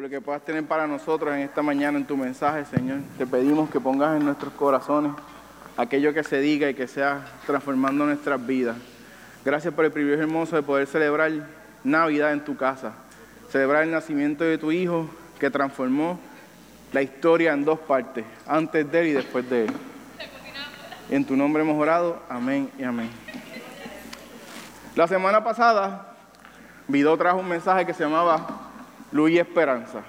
por lo que puedas tener para nosotros en esta mañana en tu mensaje, Señor. Te pedimos que pongas en nuestros corazones aquello que se diga y que sea transformando nuestras vidas. Gracias por el privilegio hermoso de poder celebrar Navidad en tu casa, celebrar el nacimiento de tu Hijo que transformó la historia en dos partes, antes de él y después de él. En tu nombre hemos orado, amén y amén. La semana pasada, Vido trajo un mensaje que se llamaba Luz y Esperanza.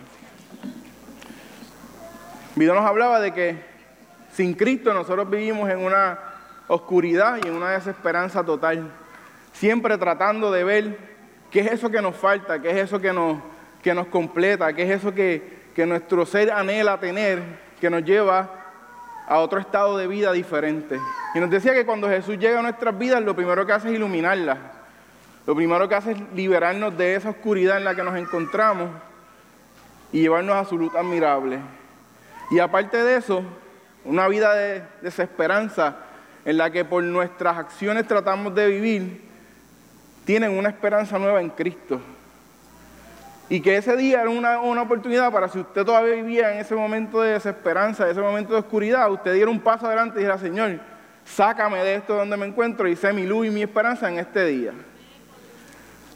Vido nos hablaba de que sin Cristo nosotros vivimos en una oscuridad y en una desesperanza total, siempre tratando de ver qué es eso que nos falta, qué es eso que nos, que nos completa, qué es eso que, que nuestro ser anhela tener, que nos lleva a otro estado de vida diferente. Y nos decía que cuando Jesús llega a nuestras vidas, lo primero que hace es iluminarlas. Lo primero que hace es liberarnos de esa oscuridad en la que nos encontramos y llevarnos a su luz admirable. Y aparte de eso, una vida de desesperanza en la que por nuestras acciones tratamos de vivir, tienen una esperanza nueva en Cristo. Y que ese día era una, oportunidad para si usted todavía vivía en ese momento de desesperanza, ese momento de oscuridad, usted diera un paso adelante y dijera, Señor, sácame de esto donde me encuentro y sé mi luz y mi esperanza en este día.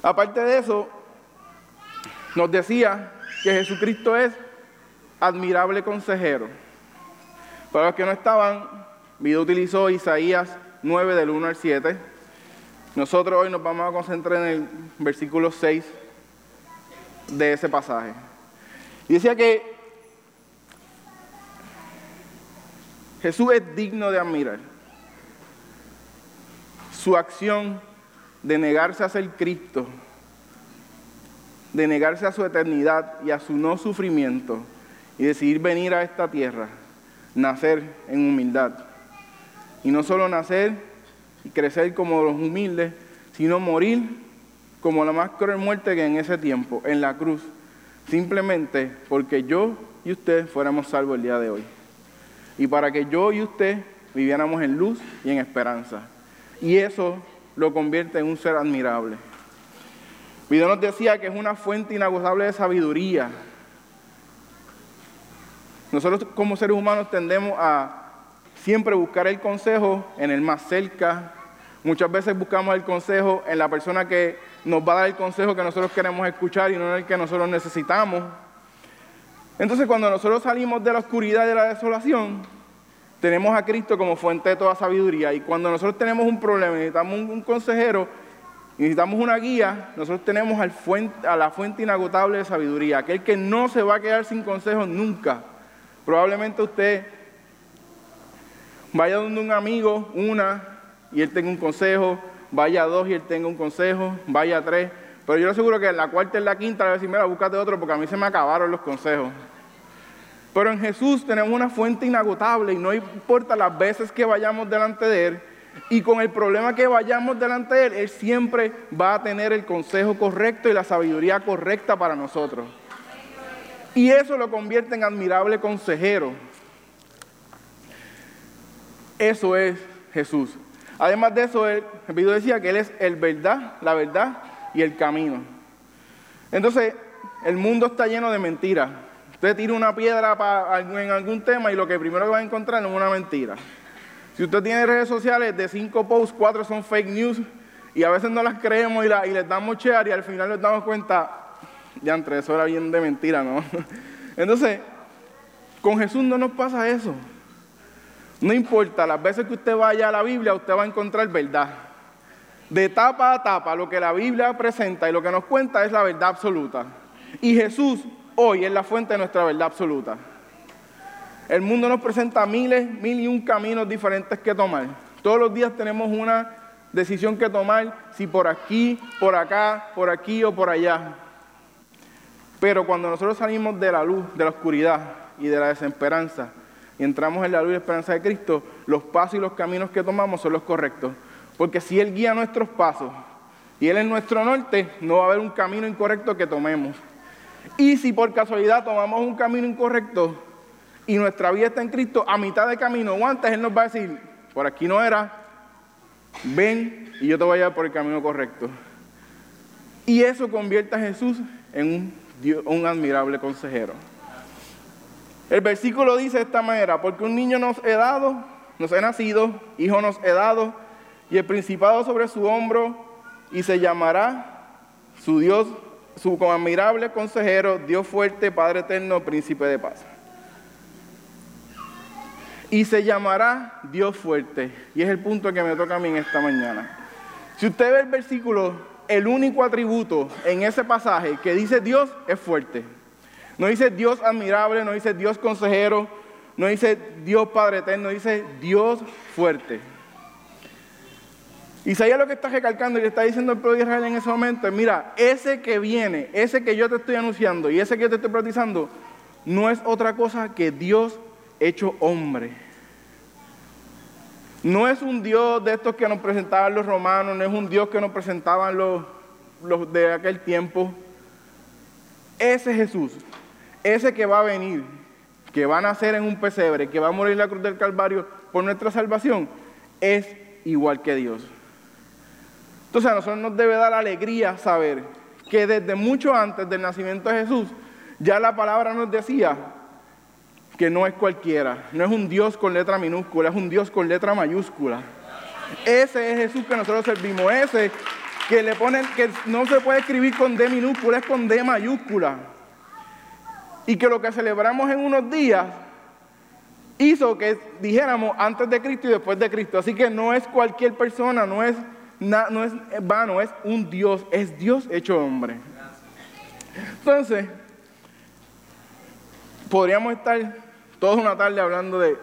Aparte de eso, nos decía que Jesucristo es admirable consejero. Para los que no estaban, Vida utilizó Isaías 9 del 1 al 7. Nosotros hoy nos vamos a concentrar en el versículo 6 de ese pasaje. Y decía que Jesús es digno de admirar. Su acción de negarse a ser Cristo, de negarse a su eternidad y a su no sufrimiento y decidir venir a esta tierra, nacer en humildad. Y no solo nacer y crecer como los humildes, sino morir como la más cruel muerte que en ese tiempo, en la cruz, simplemente porque yo y usted fuéramos salvos el día de hoy. Y para que yo y usted viviéramos en luz y en esperanza. Y eso lo convierte en un ser admirable. Video nos decía que es una fuente inagotable de sabiduría. Nosotros como seres humanos tendemos a siempre buscar el consejo en el más cerca. Muchas veces buscamos el consejo en la persona que nos va a dar el consejo que nosotros queremos escuchar y no en el que nosotros necesitamos. Entonces cuando nosotros salimos de la oscuridad y de la desolación, tenemos a Cristo como fuente de toda sabiduría. Y cuando nosotros tenemos un problema, necesitamos un, consejero, necesitamos una guía, nosotros tenemos a la fuente inagotable de sabiduría, aquel que no se va a quedar sin consejos nunca. Probablemente usted vaya donde un amigo, una, y él tenga un consejo, vaya a dos y él tenga un consejo, vaya a tres. Pero yo le aseguro que en la cuarta y en la quinta le voy a decir, mira, búscate otro porque a mí se me acabaron los consejos. Pero en Jesús tenemos una fuente inagotable y no importa las veces que vayamos delante de Él y con el problema que vayamos delante de Él, Él siempre va a tener el consejo correcto y la sabiduría correcta para nosotros. Y eso lo convierte en admirable consejero. Eso es Jesús. Además de eso, el video decía que Él es el verdad, la verdad y el camino. Entonces, el mundo está lleno de mentiras. Usted tira una piedra en algún tema y lo que primero va a encontrar es una mentira. Si usted tiene redes sociales de cinco posts, cuatro son fake news y a veces no las creemos y, les damos share y al final nos damos cuenta, ya entre eso era bien de mentira, ¿no? Entonces, con Jesús no nos pasa eso. No importa, las veces que usted vaya a la Biblia, usted va a encontrar verdad. De tapa a tapa, lo que la Biblia presenta y lo que nos cuenta es la verdad absoluta. Y Jesús hoy es la fuente de nuestra verdad absoluta. El mundo nos presenta miles, mil y un caminos diferentes que tomar. Todos los días tenemos una decisión que tomar, si por aquí, por acá, por aquí o por allá. Pero cuando nosotros salimos de la luz, de la oscuridad y de la desesperanza, y entramos en la luz y la esperanza de Cristo, los pasos y los caminos que tomamos son los correctos. Porque si Él guía nuestros pasos y Él es nuestro norte, no va a haber un camino incorrecto que tomemos. Y si por casualidad tomamos un camino incorrecto y nuestra vida está en Cristo, a mitad de camino o Él nos va a decir, por aquí no era, ven y yo te voy a llevar por el camino correcto. Y eso convierte a Jesús en un un admirable consejero. El versículo dice de esta manera, porque un niño nos he dado, nos he nacido, hijo nos he dado, y el principado sobre su hombro, y se llamará su Dios, su admirable consejero, Dios fuerte, Padre eterno, príncipe de paz. Y se llamará Dios fuerte. Y es el punto que me toca a mí en esta mañana. Si usted ve el versículo, el único atributo en ese pasaje que dice Dios es fuerte. No dice Dios admirable, no dice Dios consejero, no dice Dios Padre eterno, dice Dios fuerte. Isaías lo que está recalcando y le está diciendo al pueblo de Israel en ese momento es, mira, ese que viene, ese que yo te estoy anunciando y ese que yo te estoy profetizando, no es otra cosa que Dios hecho hombre. No es un Dios de estos que nos presentaban los romanos, no es un Dios que nos presentaban los, los de aquel tiempo. Ese Jesús ese que va a venir, que va a nacer en un pesebre, que va a morir en la cruz del Calvario por nuestra salvación, es igual que Dios. Entonces a nosotros nos debe dar alegría saber que desde mucho antes del nacimiento de Jesús, ya la palabra nos decía que no es cualquiera, no es un Dios con letra minúscula, es un Dios con letra mayúscula. Ese es Jesús que nosotros servimos, ese que le ponen, que no se puede escribir con D minúscula, es con D mayúscula y que lo que celebramos en unos días hizo que dijéramos antes de Cristo y después de Cristo. Así que no es cualquier persona, no es, no es vano, es un Dios, es Dios hecho hombre. Entonces, podríamos estar toda una tarde hablando de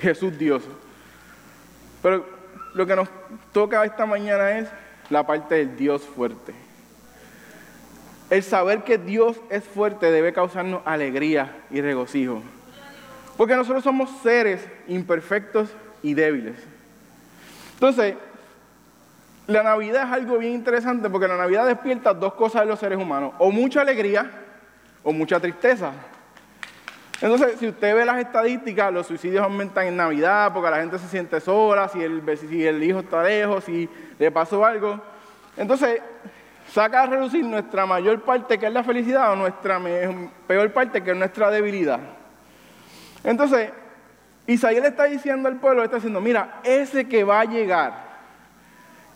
Jesús Dios. Pero lo que nos toca esta mañana es la parte del Dios fuerte. El saber que Dios es fuerte debe causarnos alegría y regocijo. Porque nosotros somos seres imperfectos y débiles. Entonces, la Navidad es algo bien interesante porque la Navidad despierta dos cosas en los seres humanos, o mucha alegría o mucha tristeza. Entonces, si usted ve las estadísticas, los suicidios aumentan en Navidad porque la gente se siente sola, si el, si el hijo está lejos, si le pasó algo. Entonces, saca a reducir nuestra mayor parte, que es la felicidad, o nuestra peor parte, que es nuestra debilidad. Entonces, Isaías le está diciendo al pueblo, está diciendo, mira, ese que va a llegar,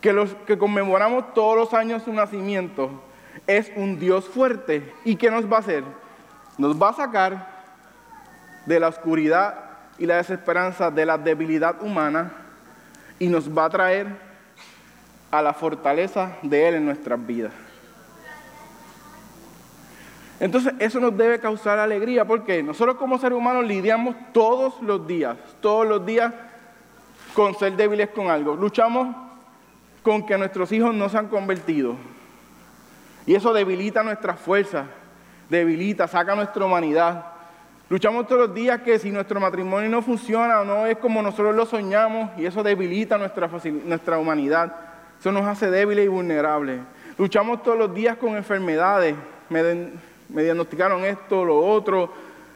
que, los, que conmemoramos todos los años su nacimiento, es un Dios fuerte. ¿Y qué nos va a hacer? Nos va a sacar de la oscuridad y la desesperanza, de la debilidad humana, y nos va a traer a la fortaleza de Él en nuestras vidas. Entonces eso nos debe causar alegría porque nosotros como seres humanos lidiamos todos los días, todos los días con ser débiles con algo. Luchamos con que nuestros hijos no se han convertido. Y eso debilita nuestra fuerza, debilita, saca nuestra humanidad. Luchamos todos los días que si nuestro matrimonio no funciona o no es como nosotros lo soñamos y eso debilita nuestra, nuestra humanidad. Eso nos hace débiles y vulnerables. Luchamos todos los días con enfermedades. Me, diagnosticaron esto, lo otro.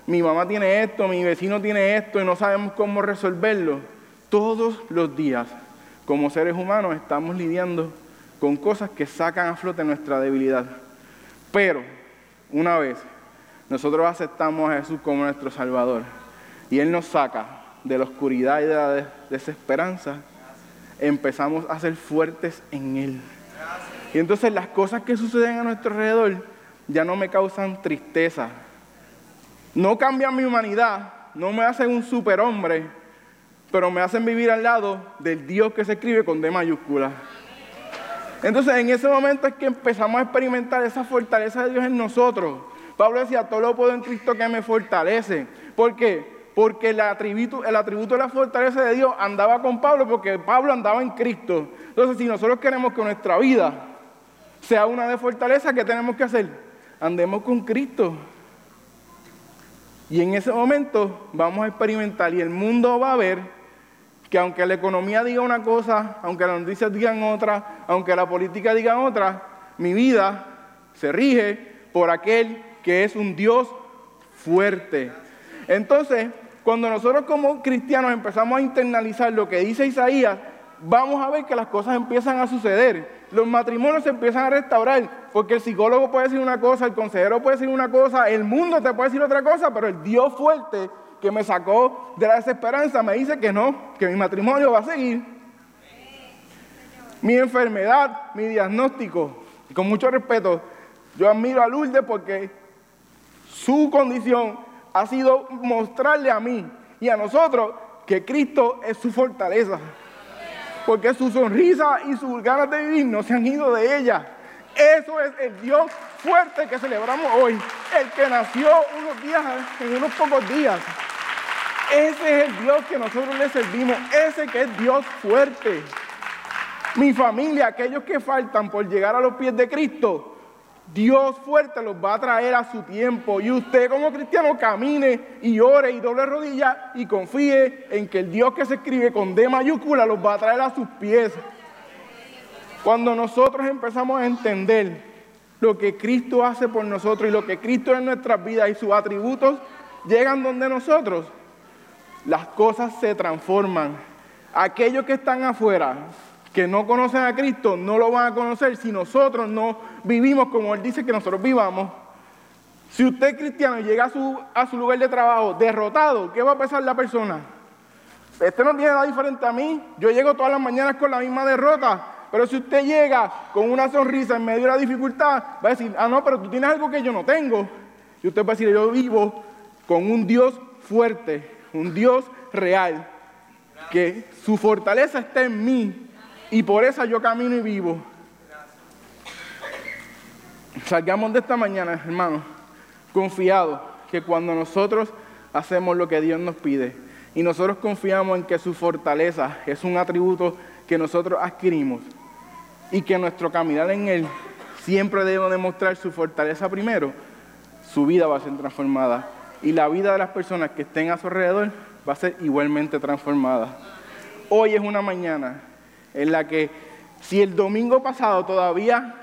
Mi mamá tiene esto, mi vecino tiene esto y no sabemos cómo resolverlo. Todos los días, como seres humanos, estamos lidiando con cosas que sacan a flote nuestra debilidad. Pero, una vez nosotros aceptamos a Jesús como nuestro Salvador y Él nos saca de la oscuridad y de la desesperanza, empezamos a ser fuertes en Él. Y entonces las cosas que suceden a nuestro alrededor ya no me causan tristeza. No cambian mi humanidad, no me hacen un superhombre, pero me hacen vivir al lado del Dios que se escribe con D mayúscula. Entonces en ese momento es que empezamos a experimentar esa fortaleza de Dios en nosotros. Pablo decía, todo lo puedo en Cristo que me fortalece. ¿Por qué? porque el atributo, el atributo de la fortaleza de Dios andaba con Pablo, porque Pablo andaba en Cristo. Entonces, si nosotros queremos que nuestra vida sea una de fortaleza, ¿qué tenemos que hacer? Andemos con Cristo. Y en ese momento vamos a experimentar y el mundo va a ver que aunque la economía diga una cosa, aunque las noticias digan otra, aunque la política diga otra, mi vida se rige por aquel que es un Dios fuerte. Entonces, cuando nosotros como cristianos empezamos a internalizar lo que dice Isaías, vamos a ver que las cosas empiezan a suceder. Los matrimonios se empiezan a restaurar. porque el psicólogo puede decir una cosa, el consejero puede decir una cosa, el mundo te puede decir otra cosa, pero el Dios fuerte que me sacó de la desesperanza me dice que no, que mi matrimonio va a seguir. Mi enfermedad, mi diagnóstico, y con mucho respeto, yo admiro a Lourdes porque su condición ha sido mostrarle a mí y a nosotros que Cristo es su fortaleza. Porque su sonrisa y sus ganas de vivir no se han ido de ella. Eso es el Dios fuerte que celebramos hoy. El que nació unos días, en unos pocos días. Ese es el Dios que nosotros le servimos. Ese que es Dios fuerte. Mi familia, aquellos que faltan por llegar a los pies de Cristo, Dios fuerte los va a traer a su tiempo. Y usted como cristiano camine y ore y doble rodilla y confíe en que el Dios que se escribe con D mayúscula los va a traer a sus pies. Cuando nosotros empezamos a entender lo que Cristo hace por nosotros y lo que Cristo es en nuestras vidas y sus atributos llegan donde nosotros, las cosas se transforman. Aquellos que están afuera que no conocen a Cristo no lo van a conocer si nosotros no vivimos como Él dice que nosotros vivamos. Si usted cristiano llega a su, a su lugar de trabajo derrotado, ¿qué va a pensar la persona? Este no tiene nada diferente a mí. Yo llego todas las mañanas con la misma derrota. Pero si usted llega con una sonrisa en medio de la dificultad, va a decir, ah, no, pero tú tienes algo que yo no tengo. Y usted va a decir, yo vivo con un Dios fuerte, un Dios real, que su fortaleza está en mí y por eso yo camino y vivo. Salgamos de esta mañana, hermanos, confiados que cuando nosotros hacemos lo que Dios nos pide y nosotros confiamos en que su fortaleza es un atributo que nosotros adquirimos y que nuestro caminar en Él siempre debe demostrar su fortaleza primero, su vida va a ser transformada y la vida de las personas que estén a su alrededor va a ser igualmente transformada. Hoy es una mañana en la que si el domingo pasado todavía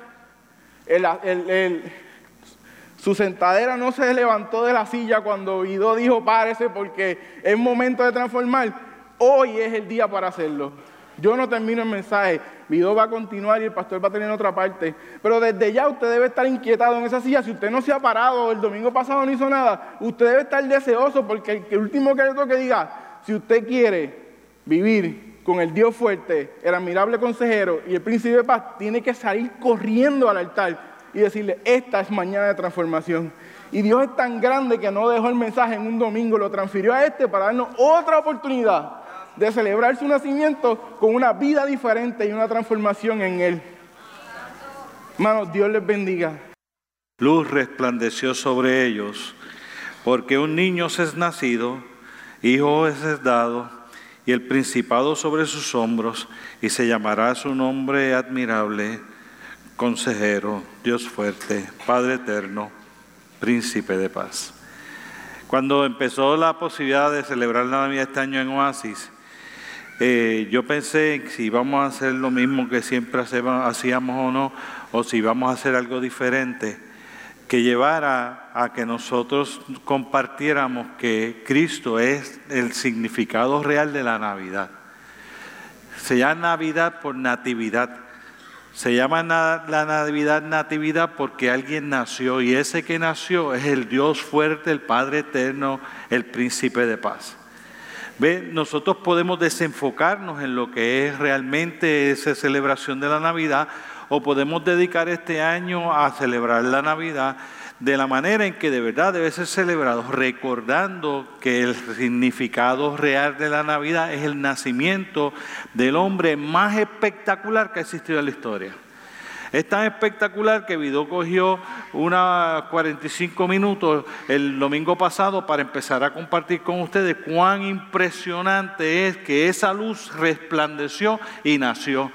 su sentadera no se levantó de la silla cuando Guido dijo párese porque es momento de transformar, hoy es el día para hacerlo. Yo no termino el mensaje, Guido va a continuar y el pastor va a tener otra parte, pero desde ya usted debe estar inquietado en esa silla. Si usted no se ha parado, el domingo pasado no hizo nada, usted debe estar deseoso porque el último que le que diga, si usted quiere vivir con el Dios fuerte, el admirable consejero y el príncipe de paz, tiene que salir corriendo al altar y decirle, esta es mañana de transformación. Y Dios es tan grande que no dejó el mensaje en un domingo, lo transfirió a este para darnos otra oportunidad de celebrar su nacimiento con una vida diferente y una transformación en Él. Hermanos, Dios les bendiga. Luz resplandeció sobre ellos, porque un niño se es nacido, hijo es dado y el principado sobre sus hombros, y se llamará su nombre admirable, consejero, Dios fuerte, Padre eterno, príncipe de paz. Cuando empezó la posibilidad de celebrar la Navidad este año en Oasis, eh, yo pensé si íbamos a hacer lo mismo que siempre hacíamos o no, o si íbamos a hacer algo diferente que llevara a que nosotros compartiéramos que Cristo es el significado real de la Navidad. Se llama Navidad por natividad. Se llama la Navidad natividad porque alguien nació y ese que nació es el Dios fuerte, el Padre eterno, el príncipe de paz. ¿Ve? Nosotros podemos desenfocarnos en lo que es realmente esa celebración de la Navidad o podemos dedicar este año a celebrar la Navidad de la manera en que de verdad debe ser celebrado, recordando que el significado real de la Navidad es el nacimiento del hombre más espectacular que ha existido en la historia. Es tan espectacular que Vidó cogió unos 45 minutos el domingo pasado para empezar a compartir con ustedes cuán impresionante es que esa luz resplandeció y nació.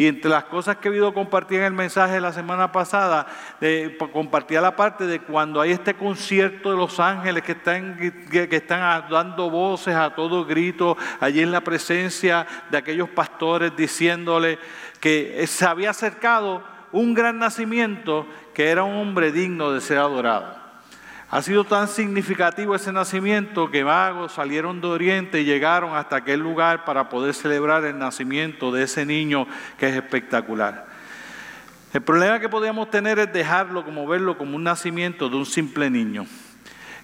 Y entre las cosas que he oído compartir en el mensaje la semana pasada, compartía la parte de cuando hay este concierto de los ángeles que están, que, están dando voces a todo grito, allí en la presencia de aquellos pastores diciéndole que se había acercado un gran nacimiento que era un hombre digno de ser adorado. Ha sido tan significativo ese nacimiento que magos salieron de Oriente y llegaron hasta aquel lugar para poder celebrar el nacimiento de ese niño que es espectacular. El problema que podíamos tener es dejarlo como verlo como un nacimiento de un simple niño.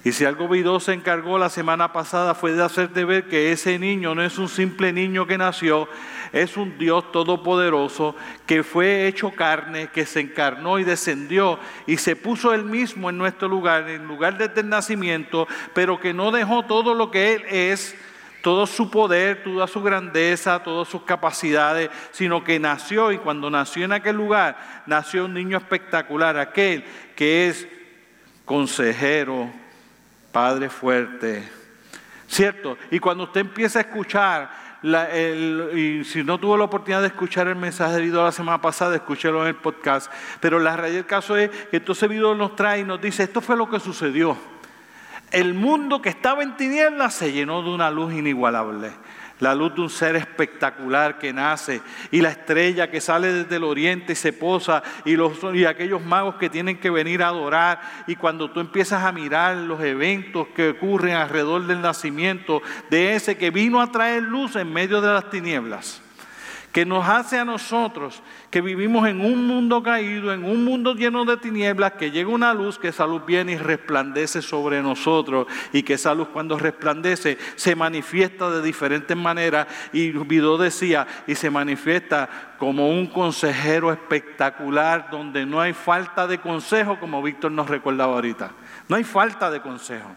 Y si algo Vidó se encargó la semana pasada fue de hacerte ver que ese niño no es un simple niño que nació, es un Dios todopoderoso que fue hecho carne, que se encarnó y descendió y se puso él mismo en nuestro lugar, en lugar desde el nacimiento, pero que no dejó todo lo que él es todo su poder, toda su grandeza, todas sus capacidades, sino que nació y cuando nació en aquel lugar, nació un niño espectacular, aquel que es consejero, padre fuerte, ¿cierto? Y cuando usted empieza a escuchar, y si no tuvo la oportunidad de escuchar el mensaje de video la semana pasada, escúchelo en el podcast, pero la realidad del caso es que entonces video nos trae y nos dice, esto fue lo que sucedió el mundo que estaba en tinieblas se llenó de una luz inigualable. La luz de un ser espectacular que nace y la estrella que sale desde el oriente y se posa y, los, y aquellos magos que tienen que venir a adorar. Y cuando tú empiezas a mirar los eventos que ocurren alrededor del nacimiento de ese que vino a traer luz en medio de las tinieblas que nos hace a nosotros que vivimos en un mundo caído, en un mundo lleno de tinieblas, que llega una luz, que esa luz viene y resplandece sobre nosotros y que esa luz cuando resplandece se manifiesta de diferentes maneras y Vidó decía, y se manifiesta como un consejero espectacular donde no hay falta de consejo, como Víctor nos recordaba ahorita, no hay falta de consejo.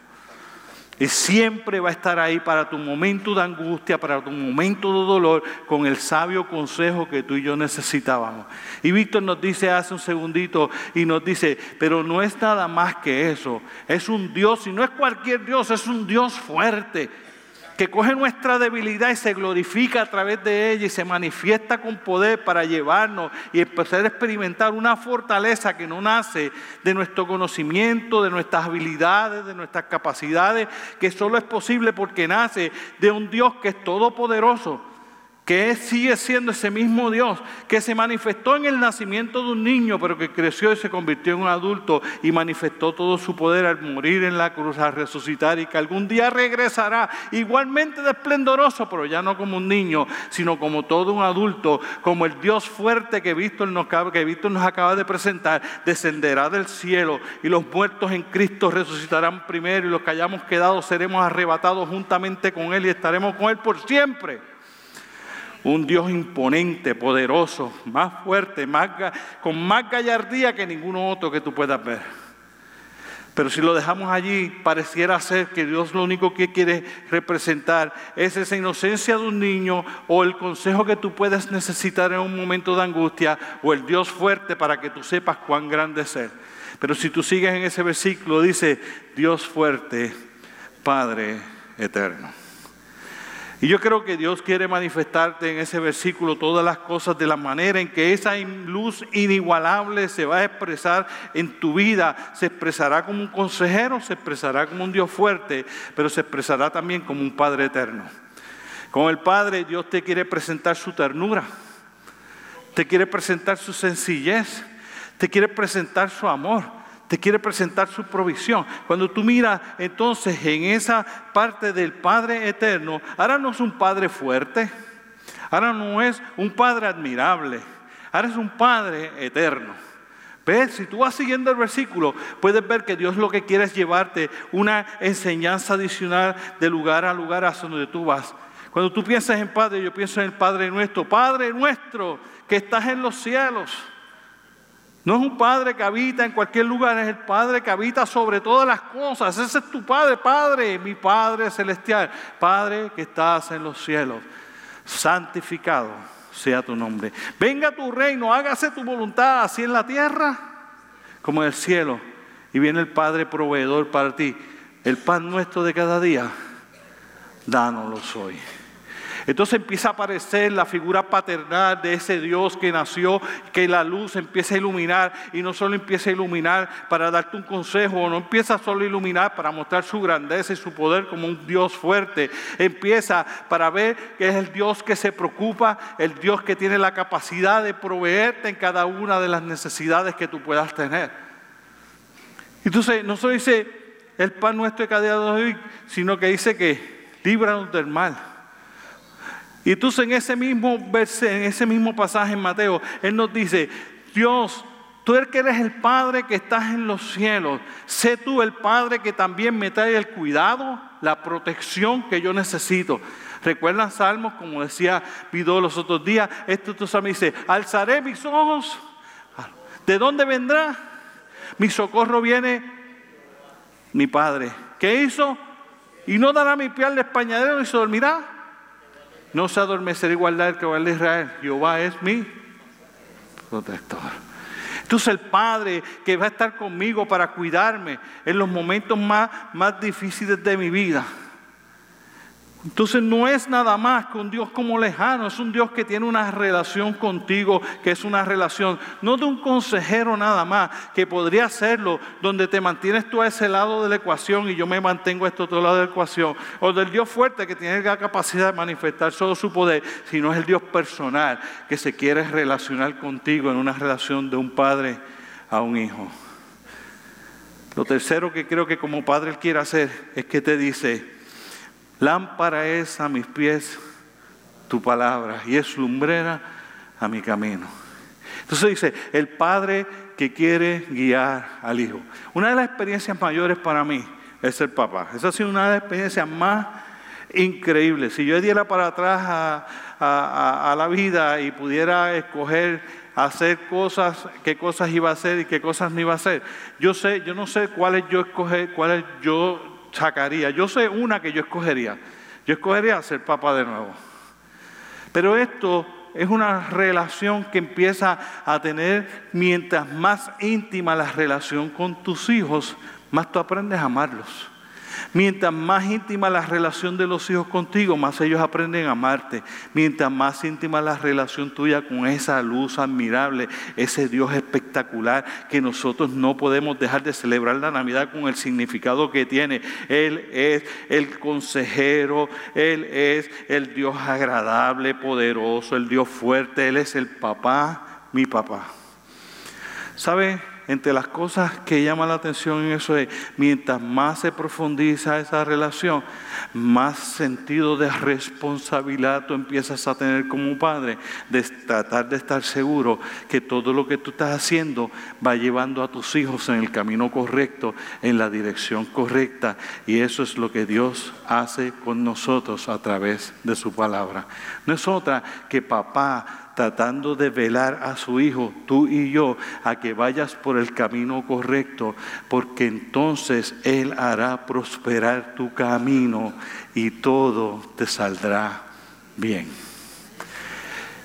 Siempre va a estar ahí para tu momento de angustia, para tu momento de dolor, con el sabio consejo que tú y yo necesitábamos. Y Víctor nos dice hace un segundito y nos dice, pero no es nada más que eso. Es un Dios, y no es cualquier Dios, es un Dios fuerte que coge nuestra debilidad y se glorifica a través de ella y se manifiesta con poder para llevarnos y empezar a experimentar una fortaleza que no nace de nuestro conocimiento, de nuestras habilidades, de nuestras capacidades, que solo es posible porque nace de un Dios que es todopoderoso que sigue siendo ese mismo Dios, que se manifestó en el nacimiento de un niño, pero que creció y se convirtió en un adulto y manifestó todo su poder al morir en la cruz, al resucitar y que algún día regresará igualmente de esplendoroso, pero ya no como un niño, sino como todo un adulto, como el Dios fuerte que Víctor nos, que Víctor nos acaba de presentar, descenderá del cielo y los muertos en Cristo resucitarán primero y los que hayamos quedado seremos arrebatados juntamente con Él y estaremos con Él por siempre un Dios imponente, poderoso, más fuerte, con más gallardía que ninguno otro que tú puedas ver. Pero si lo dejamos allí, pareciera ser que Dios lo único que quiere representar es esa inocencia de un niño o el consejo que tú puedes necesitar en un momento de angustia o el Dios fuerte para que tú sepas cuán grande es Él. Pero si tú sigues en ese versículo, dice Dios fuerte, Padre eterno. Y yo creo que Dios quiere manifestarte en ese versículo todas las cosas de la manera en que esa luz inigualable se va a expresar en tu vida. Se expresará como un consejero, se expresará como un Dios fuerte, pero se expresará también como un Padre eterno. Con el Padre Dios te quiere presentar su ternura, te quiere presentar su sencillez, te quiere presentar su amor te quiere presentar su provisión. Cuando tú miras entonces en esa parte del Padre eterno, ahora no es un Padre fuerte, ahora no es un Padre admirable, ahora es un Padre eterno. ¿Ves? Si tú vas siguiendo el versículo, puedes ver que Dios lo que quiere es llevarte una enseñanza adicional de lugar a lugar a donde tú vas. Cuando tú piensas en Padre, yo pienso en el Padre nuestro. Padre nuestro que estás en los cielos. No es un Padre que habita en cualquier lugar, es el Padre que habita sobre todas las cosas. Ese es tu Padre, Padre, mi Padre celestial. Padre que estás en los cielos. Santificado sea tu nombre. Venga tu reino, hágase tu voluntad, así en la tierra como en el cielo. Y viene el Padre proveedor para ti. El pan nuestro de cada día, dánoslo hoy. Entonces empieza a aparecer la figura paternal de ese Dios que nació, que la luz empieza a iluminar y no solo empieza a iluminar para darte un consejo, no empieza solo a iluminar para mostrar su grandeza y su poder como un Dios fuerte, empieza para ver que es el Dios que se preocupa, el Dios que tiene la capacidad de proveerte en cada una de las necesidades que tú puedas tener. Entonces, no solo dice el pan nuestro de cada día de hoy, sino que dice que líbranos del mal. Y entonces en ese mismo en ese mismo pasaje en Mateo, Él nos dice, Dios, tú eres que eres el Padre que estás en los cielos. Sé tú el Padre que también me trae el cuidado, la protección que yo necesito. ¿Recuerdan Salmos? Como decía Pido los otros días, esto tú sabes, dice, alzaré mis ojos. ¿De dónde vendrá? Mi socorro viene mi Padre. ¿Qué hizo? Y no dará mi pie al españadero y se dormirá. No se adormecerá igualdad que va a Israel. Jehová es mi protector. Entonces el Padre que va a estar conmigo para cuidarme en los momentos más, más difíciles de mi vida. Entonces no es nada más que un Dios como lejano, es un Dios que tiene una relación contigo, que es una relación no de un consejero nada más, que podría serlo, donde te mantienes tú a ese lado de la ecuación y yo me mantengo a este otro lado de la ecuación, o del Dios fuerte que tiene la capacidad de manifestar todo su poder, sino es el Dios personal que se quiere relacionar contigo en una relación de un padre a un hijo. Lo tercero que creo que como padre él quiere hacer es que te dice, Lámpara es a mis pies tu palabra y es lumbrera a mi camino. Entonces dice, el Padre que quiere guiar al Hijo. Una de las experiencias mayores para mí es ser papá. Esa ha sido una de las experiencias más increíbles. Si yo diera para atrás a, la vida y pudiera escoger hacer cosas, qué cosas iba a hacer y qué cosas no iba a hacer. Yo sé, yo no sé cuáles yo escoger, cuáles yo sacaría. Yo sé una que yo escogería. Yo escogería ser papá de nuevo. Pero esto es una relación que empieza a tener, mientras más íntima la relación con tus hijos, más tú aprendes a amarlos. Mientras más íntima la relación de los hijos contigo, más ellos aprenden a amarte. Mientras más íntima la relación tuya con esa luz admirable, ese Dios espectacular que nosotros no podemos dejar de celebrar la Navidad con el significado que tiene. Él es el consejero, Él es el Dios agradable, poderoso, el Dios fuerte, Él es el papá, mi papá. ¿Sabe? Entre las cosas que llama la atención en eso es, mientras más se profundiza esa relación, más sentido de responsabilidad tú empiezas a tener como padre, de tratar de estar seguro que todo lo que tú estás haciendo va llevando a tus hijos en el camino correcto, en la dirección correcta. Y eso es lo que Dios hace con nosotros a través de su palabra. No es otra que papá tratando de velar a su hijo, tú y yo, a que vayas por el camino correcto, porque entonces Él hará prosperar tu camino y todo te saldrá bien.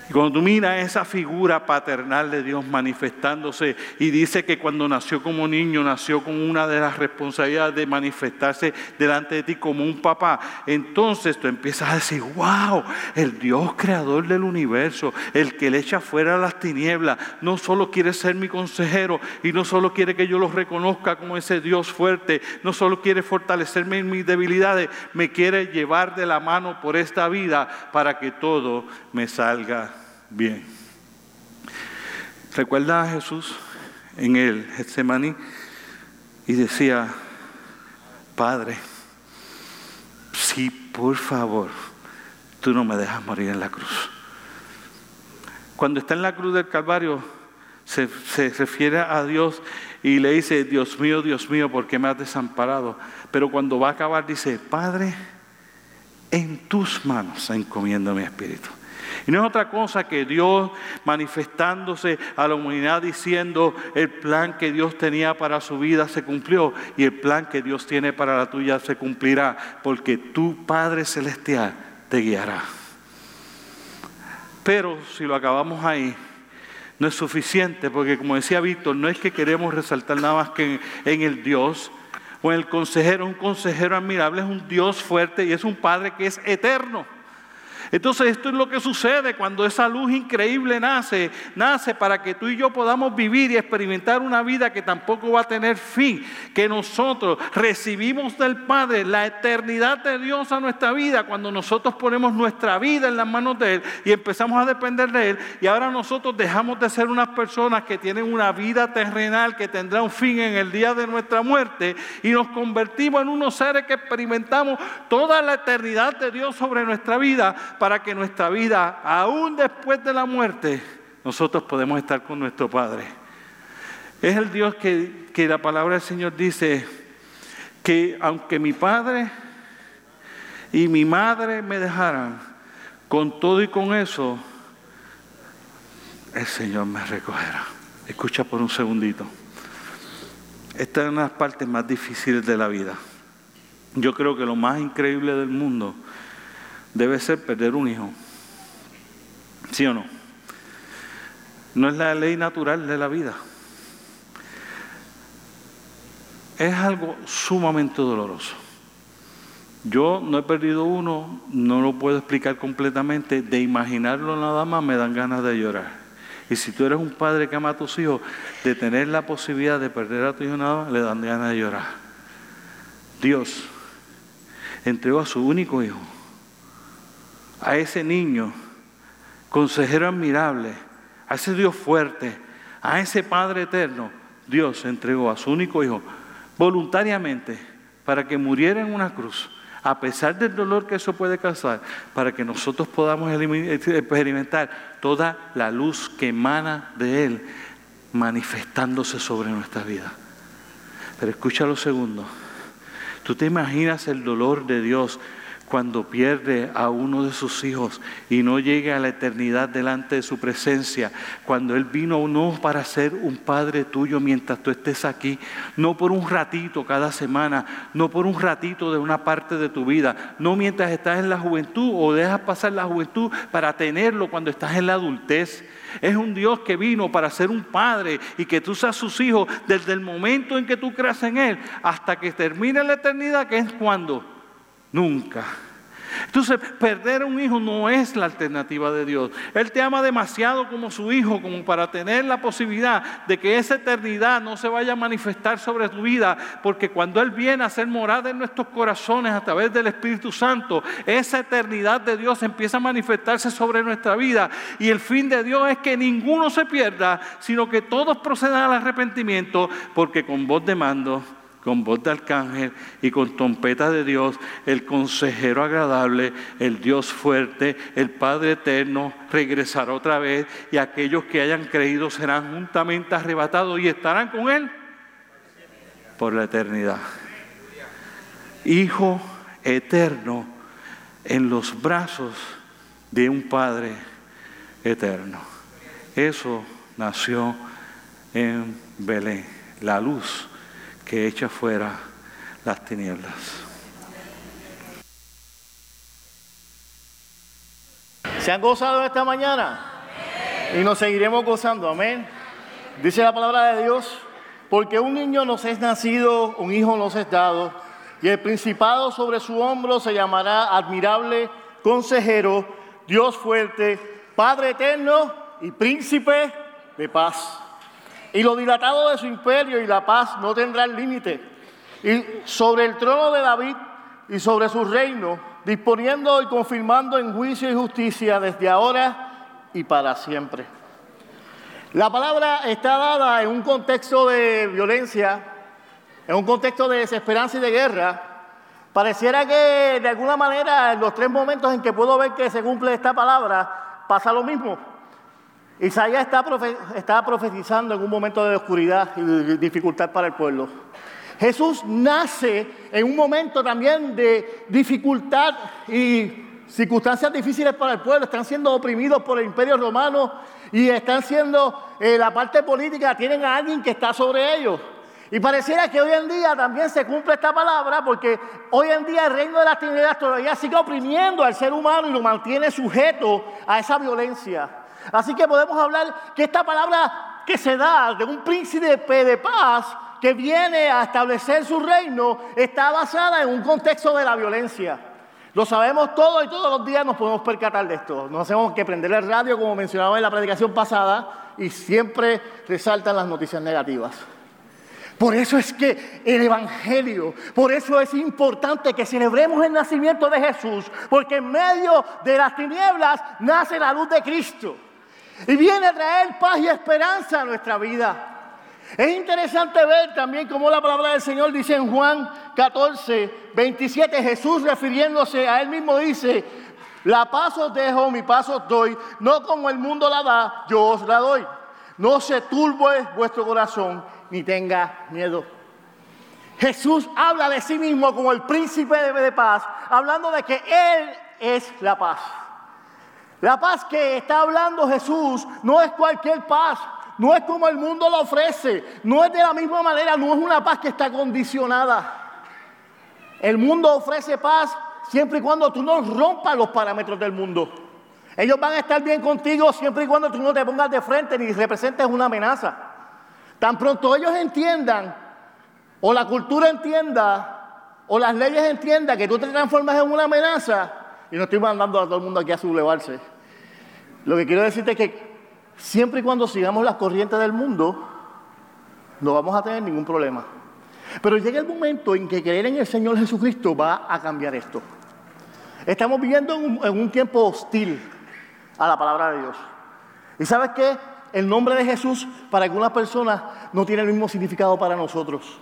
Y cuando tú miras esa figura paternal de Dios manifestándose y dice que cuando nació como niño, nació con una de las responsabilidades de manifestarse delante de ti como un papá, entonces tú empiezas a decir, wow, el Dios creador del universo, el que le echa fuera las tinieblas, no solo quiere ser mi consejero y no solo quiere que yo lo reconozca como ese Dios fuerte, no solo quiere fortalecerme en mis debilidades, me quiere llevar de la mano por esta vida para que todo me salga bien. Recuerda a Jesús en el Getsemaní y decía, Padre, si por favor tú no me dejas morir en la cruz. Cuando está en la cruz del Calvario, se, se, refiere a Dios y le dice, Dios mío, Dios mío, ¿por qué me has desamparado? Pero cuando va a acabar dice, Padre, en tus manos encomiendo mi espíritu. Y no es otra cosa que Dios manifestándose a la humanidad diciendo el plan que Dios tenía para su vida se cumplió y el plan que Dios tiene para la tuya se cumplirá porque tu Padre Celestial te guiará. Pero si lo acabamos ahí, no es suficiente porque como decía Víctor, no es que queremos resaltar nada más que en, el Dios o en el consejero, un consejero admirable, es un Dios fuerte y es un Padre que es eterno. Entonces esto es lo que sucede cuando esa luz increíble nace, nace para que tú y yo podamos vivir y experimentar una vida que tampoco va a tener fin, que nosotros recibimos del Padre la eternidad de Dios a nuestra vida cuando nosotros ponemos nuestra vida en las manos de Él y empezamos a depender de Él y ahora nosotros dejamos de ser unas personas que tienen una vida terrenal que tendrá un fin en el día de nuestra muerte y nos convertimos en unos seres que experimentamos toda la eternidad de Dios sobre nuestra vida para que nuestra vida, aún después de la muerte, nosotros podemos estar con nuestro Padre. Es el Dios que, que la palabra del Señor dice que aunque mi Padre y mi madre me dejaran, con todo y con eso, el Señor me recogerá. Escucha por un segundito. Esta es una de las partes más difíciles de la vida. Yo creo que lo más increíble del mundo debe ser perder un hijo. ¿Sí o no? No es la ley natural de la vida. Es algo sumamente doloroso. Yo no he perdido uno, no lo puedo explicar completamente, de imaginarlo nada más me dan ganas de llorar. Y si tú eres un padre que ama a tus hijos, de tener la posibilidad de perder a tu hijo nada más, le dan ganas de llorar. Dios entregó a su único hijo, a ese niño, consejero admirable, a ese Dios fuerte, a ese Padre eterno. Dios entregó a su único hijo voluntariamente para que muriera en una cruz a pesar del dolor que eso puede causar, para que nosotros podamos experimentar toda la luz que emana de Él manifestándose sobre nuestra vida. Pero escucha lo segundo. Tú te imaginas el dolor de Dios cuando pierde a uno de sus hijos y no llegue a la eternidad delante de su presencia, cuando Él vino no para ser un padre tuyo mientras tú estés aquí, no por un ratito cada semana, no por un ratito de una parte de tu vida, no mientras estás en la juventud o dejas pasar la juventud para tenerlo cuando estás en la adultez. Es un Dios que vino para ser un padre y que tú seas sus hijos desde el momento en que tú creas en Él hasta que termine la eternidad, que es cuando Nunca. Entonces, perder a un hijo no es la alternativa de Dios. Él te ama demasiado como su hijo, como para tener la posibilidad de que esa eternidad no se vaya a manifestar sobre tu vida, porque cuando Él viene a ser morada en nuestros corazones a través del Espíritu Santo, esa eternidad de Dios empieza a manifestarse sobre nuestra vida. Y el fin de Dios es que ninguno se pierda, sino que todos procedan al arrepentimiento, porque con voz de mando con voz de arcángel y con trompeta de Dios, el consejero agradable, el Dios fuerte, el Padre eterno, regresará otra vez y aquellos que hayan creído serán juntamente arrebatados y estarán con Él por la eternidad. Hijo eterno en los brazos de un Padre eterno. Eso nació en Belén, la luz que echa fuera las tinieblas. ¿Se han gozado esta mañana? Y nos seguiremos gozando, amén. Dice la palabra de Dios, porque un niño nos es nacido, un hijo nos es dado, y el principado sobre su hombro se llamará admirable, consejero, Dios fuerte, Padre eterno y príncipe de paz. Y lo dilatado de su imperio y la paz no tendrán límite. Y sobre el trono de David y sobre su reino, disponiendo y confirmando en juicio y justicia desde ahora y para siempre. La palabra está dada en un contexto de violencia, en un contexto de desesperanza y de guerra. Pareciera que de alguna manera en los tres momentos en que puedo ver que se cumple esta palabra, pasa lo mismo. Isaías está, profetizando en un momento de oscuridad y dificultad para el pueblo. Jesús nace en un momento también de dificultad y circunstancias difíciles para el pueblo. Están siendo oprimidos por el imperio romano y están siendo, eh, la parte política, tienen a alguien que está sobre ellos. Y pareciera que hoy en día también se cumple esta palabra porque hoy en día el reino de las tinieblas todavía sigue oprimiendo al ser humano y lo mantiene sujeto a esa violencia. Así que podemos hablar que esta palabra que se da de un príncipe de paz que viene a establecer su reino está basada en un contexto de la violencia. Lo sabemos todo y todos los días nos podemos percatar de esto. No hacemos que prender el radio, como mencionaba en la predicación pasada, y siempre resaltan las noticias negativas. Por eso es que el Evangelio, por eso es importante que celebremos el nacimiento de Jesús, porque en medio de las tinieblas nace la luz de Cristo. Y viene a traer paz y esperanza a nuestra vida. Es interesante ver también cómo la palabra del Señor dice en Juan 14, 27, Jesús refiriéndose a él mismo dice, La paz os dejo, mi paz os doy, no como el mundo la da, yo os la doy. No se turbe vuestro corazón, ni tenga miedo. Jesús habla de sí mismo como el príncipe de paz, hablando de que Él es la paz. La paz que está hablando Jesús no es cualquier paz, no es como el mundo la ofrece, no es de la misma manera, no es una paz que está condicionada. El mundo ofrece paz siempre y cuando tú no rompas los parámetros del mundo. Ellos van a estar bien contigo siempre y cuando tú no te pongas de frente ni representes una amenaza. Tan pronto ellos entiendan, o la cultura entienda, o las leyes entiendan que tú te transformas en una amenaza, y no estoy mandando a todo el mundo aquí a sublevarse. Lo que quiero decirte es que siempre y cuando sigamos las corrientes del mundo, no vamos a tener ningún problema. Pero llega el momento en que creer en el Señor Jesucristo va a cambiar esto. Estamos viviendo en un, tiempo hostil a la palabra de Dios. ¿Y sabes qué? El nombre de Jesús para algunas personas no tiene el mismo significado para nosotros.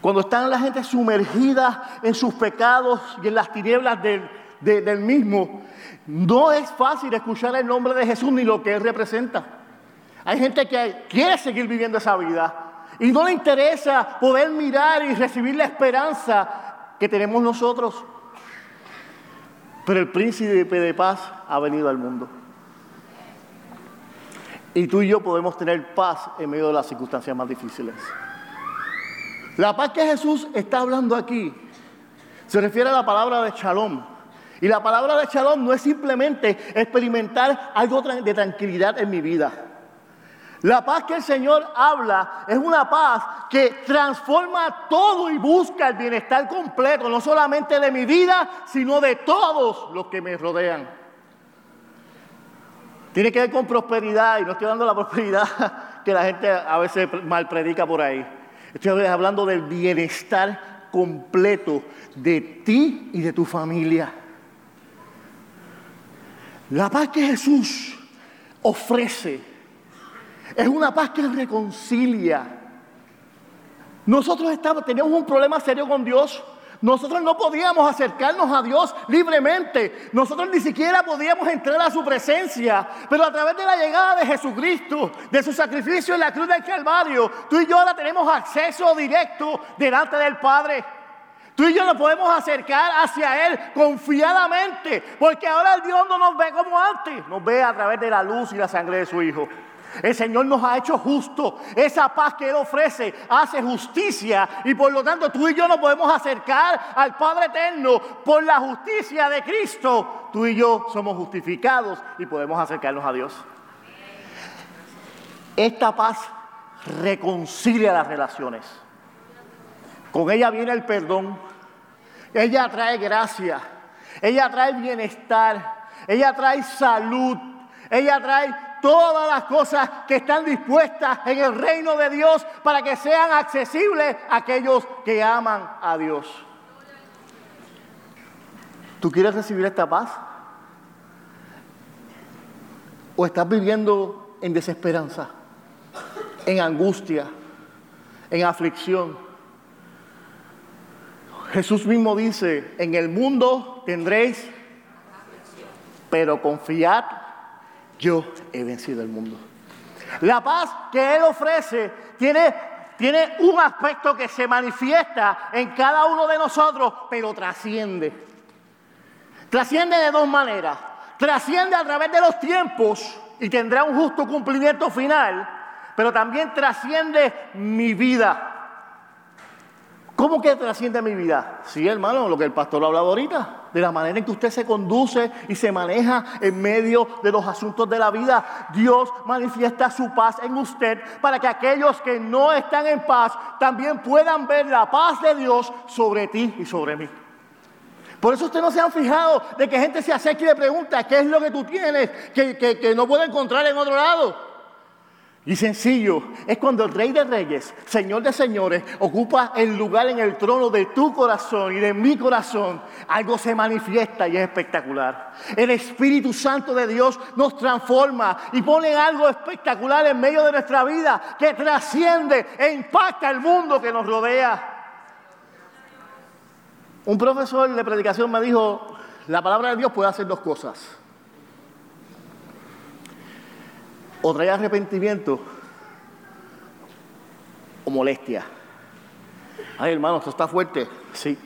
Cuando están la gente sumergida en sus pecados y en las tinieblas del, del mismo, no es fácil escuchar el nombre de Jesús ni lo que Él representa. Hay gente que quiere seguir viviendo esa vida y no le interesa poder mirar y recibir la esperanza que tenemos nosotros. Pero el príncipe de paz ha venido al mundo. Y tú y yo podemos tener paz en medio de las circunstancias más difíciles. La paz que Jesús está hablando aquí se refiere a la palabra de shalom. Y la palabra de shalom no es simplemente experimentar algo de tranquilidad en mi vida. La paz que el Señor habla es una paz que transforma todo y busca el bienestar completo, no solamente de mi vida, sino de todos los que me rodean. Tiene que ver con prosperidad, y no estoy dando la prosperidad que la gente a veces mal predica por ahí. Estoy hablando del bienestar completo de ti y de tu familia. La paz que Jesús ofrece es una paz que reconcilia. Nosotros estamos, teníamos un problema serio con Dios. Nosotros no podíamos acercarnos a Dios libremente. Nosotros ni siquiera podíamos entrar a su presencia. Pero a través de la llegada de Jesucristo, de su sacrificio en la cruz del Calvario, tú y yo ahora tenemos acceso directo delante del Padre. Tú y yo nos podemos acercar hacia Él confiadamente, porque ahora el Dios no nos ve como antes, nos ve a través de la luz y la sangre de su Hijo. El Señor nos ha hecho justo. Esa paz que Él ofrece hace justicia y por lo tanto tú y yo nos podemos acercar al Padre Eterno por la justicia de Cristo. Tú y yo somos justificados y podemos acercarnos a Dios. Esta paz reconcilia las relaciones. Con ella viene el perdón. Ella trae gracia. Ella trae bienestar. Ella trae salud. Ella trae todas las cosas que están dispuestas en el reino de Dios para que sean accesibles a aquellos que aman a Dios. ¿Tú quieres recibir esta paz? ¿O estás viviendo en desesperanza, en angustia, en aflicción? Jesús mismo dice, en el mundo tendréis, pero confiad yo he vencido el mundo. La paz que Él ofrece tiene, tiene un aspecto que se manifiesta en cada uno de nosotros, pero trasciende. Trasciende de dos maneras. Trasciende a través de los tiempos y tendrá un justo cumplimiento final, pero también trasciende mi vida. ¿Cómo que trasciende mi vida? Sí, hermano, lo que el pastor hablado ahorita, de la manera en que usted se conduce y se maneja en medio de los asuntos de la vida. Dios manifiesta su paz en usted para que aquellos que no están en paz también puedan ver la paz de Dios sobre ti y sobre mí. Por eso ustedes no se han fijado de que gente se acerca y le pregunta qué es lo que tú tienes que, que no puede encontrar en otro lado. Y sencillo, es cuando el Rey de Reyes, Señor de Señores, ocupa el lugar en el trono de tu corazón y de mi corazón, algo se manifiesta y es espectacular. El Espíritu Santo de Dios nos transforma y pone algo espectacular en medio de nuestra vida que trasciende e impacta el mundo que nos rodea. Un profesor de predicación me dijo, la palabra de Dios puede hacer dos cosas. O trae arrepentimiento o molestia. Ay, hermano, esto está fuerte. Sí.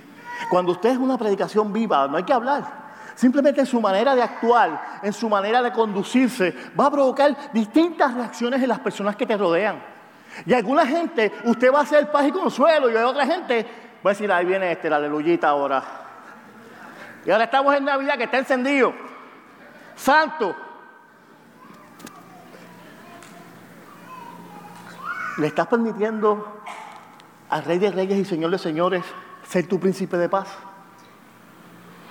Cuando usted es una predicación viva, no hay que hablar. Simplemente en su manera de actuar, en su manera de conducirse, va a provocar distintas reacciones en las personas que te rodean. Y alguna gente, usted va a hacer paz y consuelo, y hay otra gente va a decir, ahí viene este, la aleluyita ahora. Y ahora estamos en Navidad que está encendido. Santo. ¿Le estás permitiendo al Rey de Reyes y Señor de Señores ser tu príncipe de paz?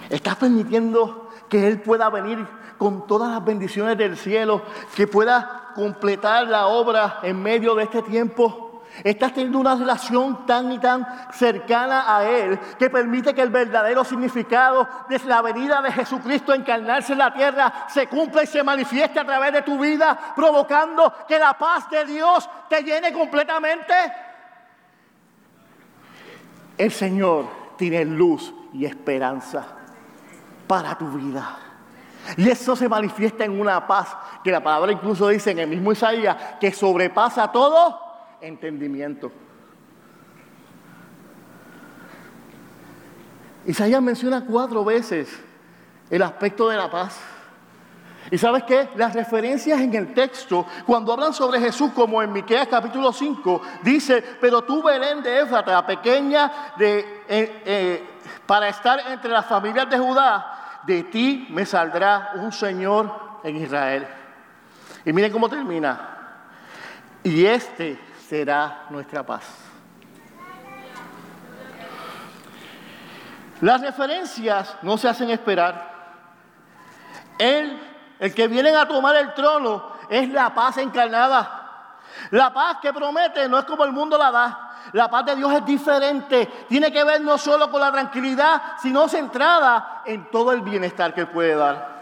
¿Estás permitiendo que Él pueda venir con todas las bendiciones del cielo, que pueda completar la obra en medio de este tiempo? Estás teniendo una relación tan y tan cercana a Él que permite que el verdadero significado de la venida de Jesucristo encarnarse en la tierra se cumpla y se manifieste a través de tu vida, provocando que la paz de Dios te llene completamente. El Señor tiene luz y esperanza para tu vida. Y eso se manifiesta en una paz que la palabra incluso dice en el mismo Isaías que sobrepasa todo entendimiento. Isaías menciona cuatro veces el aspecto de la paz. ¿Y sabes qué? Las referencias en el texto, cuando hablan sobre Jesús, como en Miqueas capítulo 5, dice, pero tú Belén de Éfrata, pequeña, de, eh, eh, para estar entre las familias de Judá, de ti me saldrá un Señor en Israel. Y miren cómo termina. Y este será nuestra paz. Las referencias no se hacen esperar. Él, el que viene a tomar el trono, es la paz encarnada. La paz que promete no es como el mundo la da. La paz de Dios es diferente. Tiene que ver no solo con la tranquilidad, sino centrada en todo el bienestar que puede dar.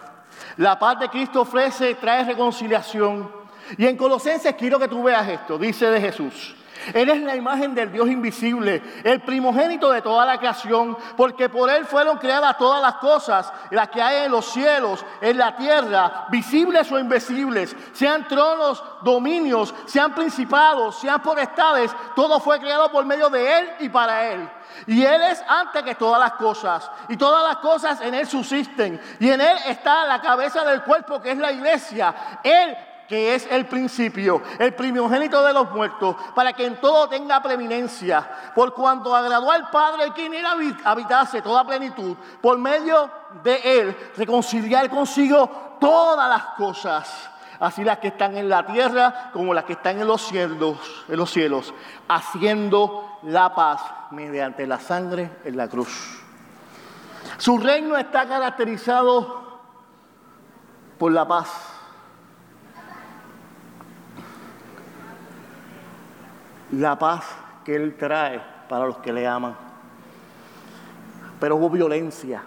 La paz de Cristo ofrece, trae reconciliación, y en Colosenses quiero que tú veas esto, dice de Jesús. Él es la imagen del Dios invisible, el primogénito de toda la creación, porque por Él fueron creadas todas las cosas, las que hay en los cielos, en la tierra, visibles o invisibles, sean tronos, dominios, sean principados, sean potestades, todo fue creado por medio de Él y para Él. Y Él es antes que todas las cosas. Y todas las cosas en Él subsisten. Y en Él está la cabeza del cuerpo que es la iglesia. Él que es el principio, el primogénito de los muertos, para que en todo tenga preeminencia, por cuanto agradó al Padre quien él habitase toda plenitud, por medio de él reconciliar consigo todas las cosas, así las que están en la tierra como las que están en los cielos, en los cielos, haciendo la paz mediante la sangre en la cruz. Su reino está caracterizado por la paz la paz que Él trae para los que le aman. Pero hubo violencia.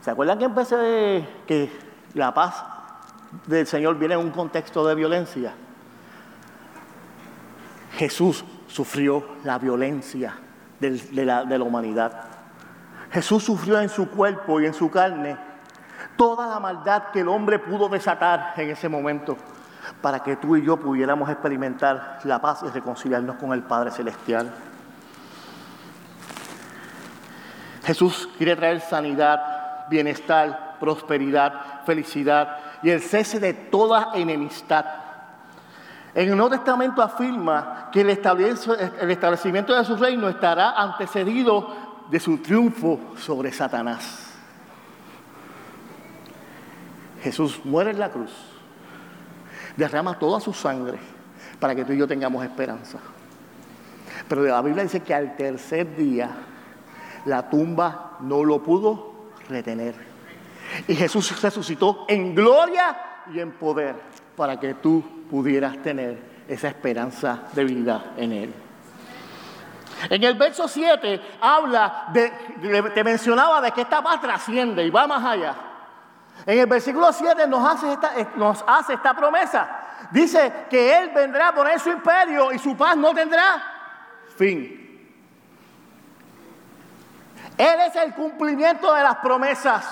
¿Se acuerdan que empecé que la paz del Señor viene en un contexto de violencia? Jesús sufrió la violencia de la humanidad. Jesús sufrió en su cuerpo y en su carne toda la maldad que el hombre pudo desatar en ese momento para que tú y yo pudiéramos experimentar la paz y reconciliarnos con el Padre Celestial. Jesús quiere traer sanidad, bienestar, prosperidad, felicidad y el cese de toda enemistad. En el Nuevo Testamento afirma que el establecimiento de su reino estará antecedido de su triunfo sobre Satanás. Jesús muere en la cruz derrama toda su sangre para que tú y yo tengamos esperanza. Pero la Biblia dice que al tercer día la tumba no lo pudo retener. Y Jesús resucitó en gloria y en poder para que tú pudieras tener esa esperanza de vida en Él. En el verso 7 habla de, te mencionaba de que esta paz trasciende y va más allá. En el versículo 7 nos hace, esta, eh, nos hace esta promesa. Dice que Él vendrá a poner su imperio y su paz no tendrá fin. Él es el cumplimiento de las promesas.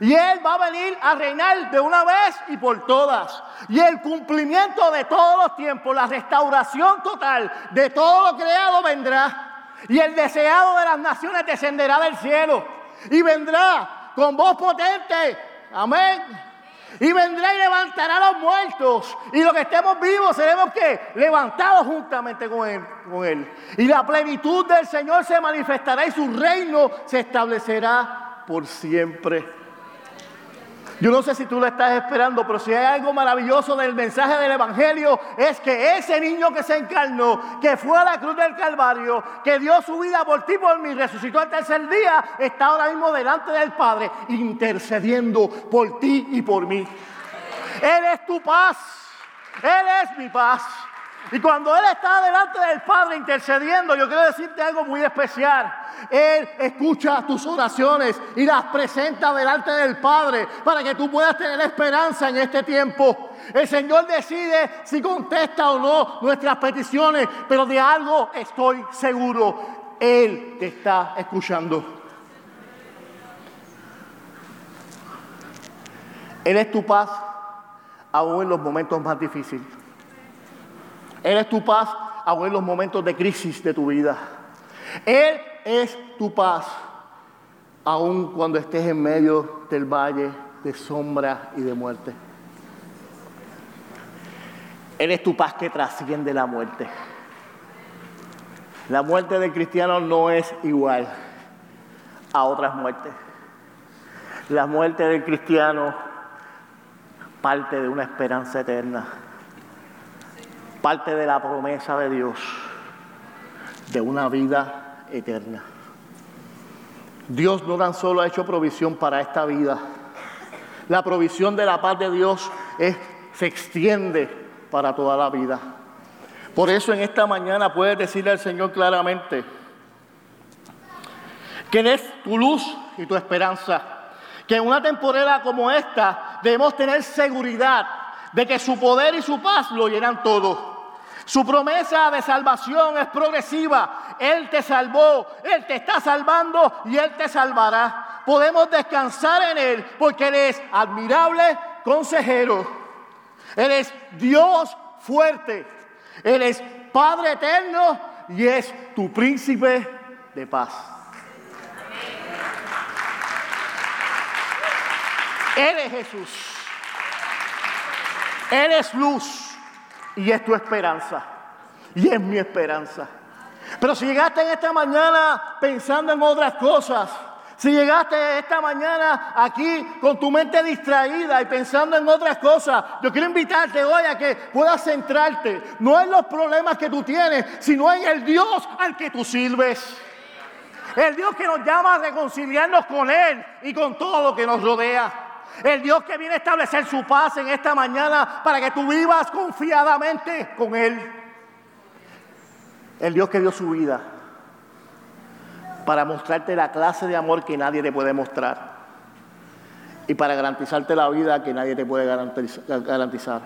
Y Él va a venir a reinar de una vez y por todas. Y el cumplimiento de todos los tiempos, la restauración total de todo lo creado vendrá. Y el deseado de las naciones descenderá del cielo. Y vendrá con voz potente. Amén y vendrá y levantará a los muertos. Y los que estemos vivos seremos que levantados juntamente con él, con él. Y la plenitud del Señor se manifestará y su reino se establecerá por siempre. Yo no sé si tú lo estás esperando, pero si hay algo maravilloso del mensaje del Evangelio, es que ese niño que se encarnó, que fue a la cruz del Calvario, que dio su vida por ti, por mí, resucitó al tercer día, está ahora mismo delante del Padre, intercediendo por ti y por mí. Él es tu paz, Él es mi paz. Y cuando Él está delante del Padre intercediendo, yo quiero decirte algo muy especial. Él escucha tus oraciones y las presenta delante del Padre para que tú puedas tener esperanza en este tiempo. El Señor decide si contesta o no nuestras peticiones, pero de algo estoy seguro. Él te está escuchando. Él es tu paz aún en los momentos más difíciles. Él es tu paz aún en los momentos de crisis de tu vida. Él es tu paz aún cuando estés en medio del valle de sombra y de muerte. Él es tu paz que trasciende la muerte. La muerte del cristiano no es igual a otras muertes. La muerte del cristiano parte de una esperanza eterna parte de la promesa de Dios de una vida eterna. Dios no tan solo ha hecho provisión para esta vida, la provisión de la paz de Dios se extiende para toda la vida. Por eso en esta mañana puedes decirle al Señor claramente que es tu luz y tu esperanza. Que en una temporada como esta debemos tener seguridad de que su poder y su paz lo llenan todo. Su promesa de salvación es progresiva. Él te salvó, Él te está salvando y Él te salvará. Podemos descansar en Él porque Él es admirable consejero. Él es Dios fuerte. Él es Padre eterno y es tu príncipe de paz. Él es Jesús. Él es luz. Y es tu esperanza. Y es mi esperanza. Pero si llegaste en esta mañana pensando en otras cosas, si llegaste esta mañana aquí con tu mente distraída y pensando en otras cosas, yo quiero invitarte hoy a que puedas centrarte no en los problemas que tú tienes, sino en el Dios al que tú sirves. El Dios que nos llama a reconciliarnos con Él y con todo lo que nos rodea. El Dios que viene a establecer su paz en esta mañana para que tú vivas confiadamente con Él. El Dios que dio su vida para mostrarte la clase de amor que nadie te puede mostrar. Y para garantizarte la vida que nadie te puede garantizar.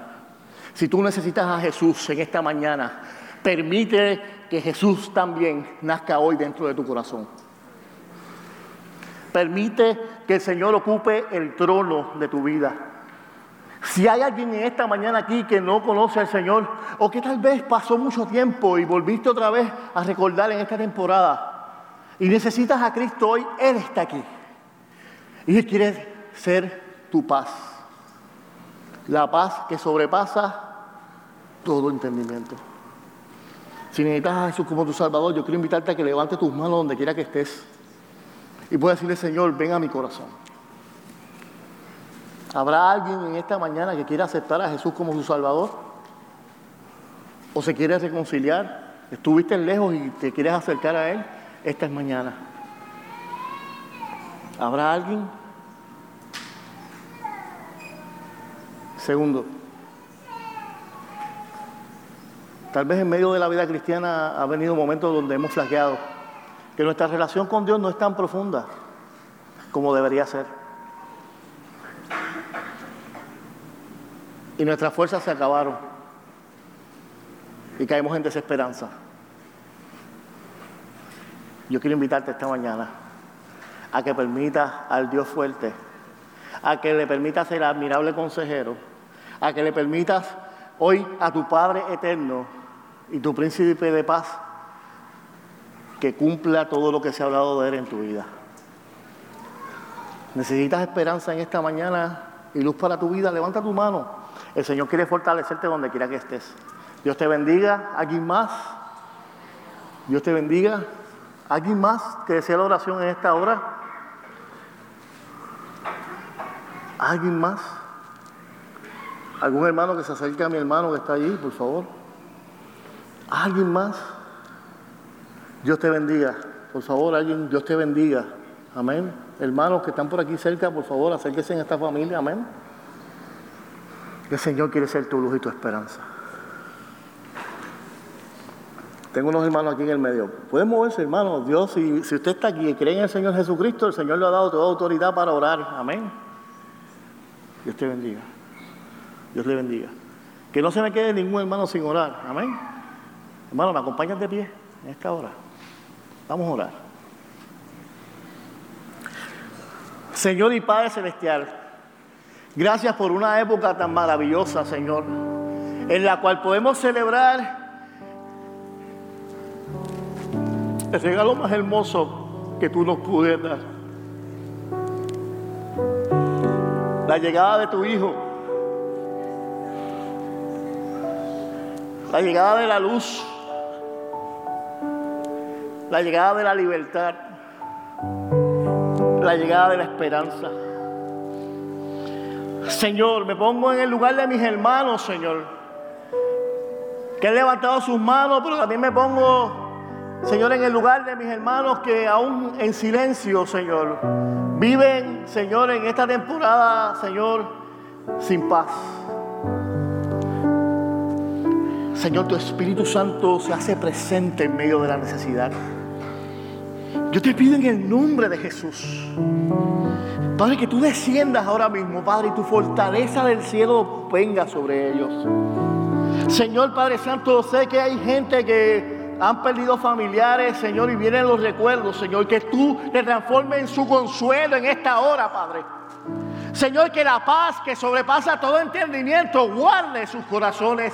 Si tú necesitas a Jesús en esta mañana, permite que Jesús también nazca hoy dentro de tu corazón. Permite que el Señor ocupe el trono de tu vida. Si hay alguien en esta mañana aquí que no conoce al Señor o que tal vez pasó mucho tiempo y volviste otra vez a recordar en esta temporada y necesitas a Cristo hoy, Él está aquí. Y Él quiere ser tu paz. La paz que sobrepasa todo entendimiento. Si necesitas a Jesús como tu Salvador, yo quiero invitarte a que levantes tus manos donde quiera que estés. Y puedo decirle, Señor, ven a mi corazón. ¿Habrá alguien en esta mañana que quiera aceptar a Jesús como su Salvador? ¿O se quiere reconciliar? ¿Estuviste lejos y te quieres acercar a Él? Esta es mañana. ¿Habrá alguien? Segundo, tal vez en medio de la vida cristiana ha venido momentos donde hemos flaqueado que nuestra relación con Dios no es tan profunda como debería ser. Y nuestras fuerzas se acabaron. Y caemos en desesperanza. Yo quiero invitarte esta mañana a que permita al Dios fuerte a que le permitas ser admirable consejero, a que le permitas hoy a tu Padre eterno y tu príncipe de paz que cumpla todo lo que se ha hablado de él en tu vida. Necesitas esperanza en esta mañana y luz para tu vida. Levanta tu mano. El Señor quiere fortalecerte donde quiera que estés. Dios te bendiga. ¿Alguien más? Dios te bendiga. ¿Alguien más que desea la oración en esta hora? ¿Alguien más? ¿Algún hermano que se acerque a mi hermano que está allí, por favor? ¿Alguien más? Dios te bendiga. Por favor, alguien, Dios te bendiga. Amén. Hermanos que están por aquí cerca, por favor, acérquense en esta familia. Amén. El Señor quiere ser tu luz y tu esperanza. Tengo unos hermanos aquí en el medio. Pueden moverse, hermanos. Dios, si, usted está aquí y cree en el Señor Jesucristo, el Señor le ha dado toda autoridad para orar. Amén. Dios te bendiga. Dios le bendiga. Que no se me quede ningún hermano sin orar. Amén. Hermano, ¿me acompañan de pie en esta hora? Vamos a orar. Señor y Padre Celestial, gracias por una época tan maravillosa, Señor, en la cual podemos celebrar el regalo más hermoso que tú nos puedes dar. La llegada de tu Hijo. La llegada de la luz. La llegada de la libertad. La llegada de la esperanza. Señor, me pongo en el lugar de mis hermanos, Señor, que han levantado sus manos, pero también me pongo Señor, en el lugar de mis hermanos que aún en silencio, Señor, viven, Señor, en esta temporada, Señor, sin paz. Señor, tu Espíritu Santo se hace presente en medio de la necesidad. Yo te pido en el nombre de Jesús, Padre, que tú desciendas ahora mismo, Padre, y tu fortaleza del cielo venga sobre ellos. Señor Padre Santo, sé que hay gente que han perdido familiares, Señor, y vienen los recuerdos, Señor, que tú le transformes en su consuelo en esta hora, Padre. Señor, que la paz que sobrepasa todo entendimiento guarde sus corazones.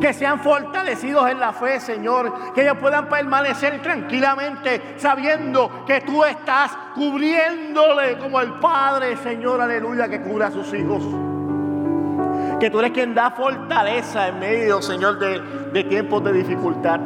Que sean fortalecidos en la fe, Señor. Que ellos puedan permanecer tranquilamente sabiendo que tú estás cubriéndole como el Padre, Señor, aleluya, que cura a sus hijos. Que tú eres quien da fortaleza en medio, Señor, de, de tiempos de dificultad.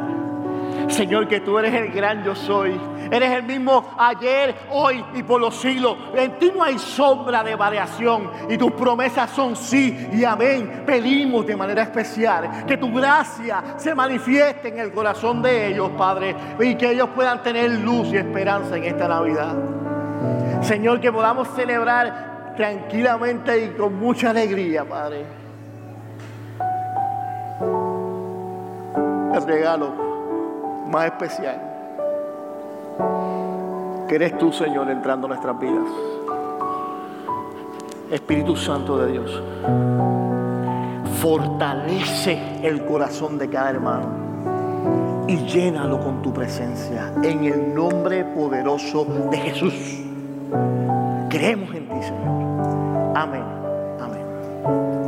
Señor, que tú eres el gran yo soy. Eres el mismo ayer, hoy y por los siglos. En ti no hay sombra de variación y tus promesas son sí y amén. Pedimos de manera especial que tu gracia se manifieste en el corazón de ellos, Padre, y que ellos puedan tener luz y esperanza en esta Navidad. Señor, que podamos celebrar tranquilamente y con mucha alegría, Padre. El regalo más especial, que eres tú, Señor, entrando en nuestras vidas. Espíritu Santo de Dios, fortalece el corazón de cada hermano y llénalo con tu presencia en el nombre poderoso de Jesús. Creemos en ti, Señor. Amén. Amén.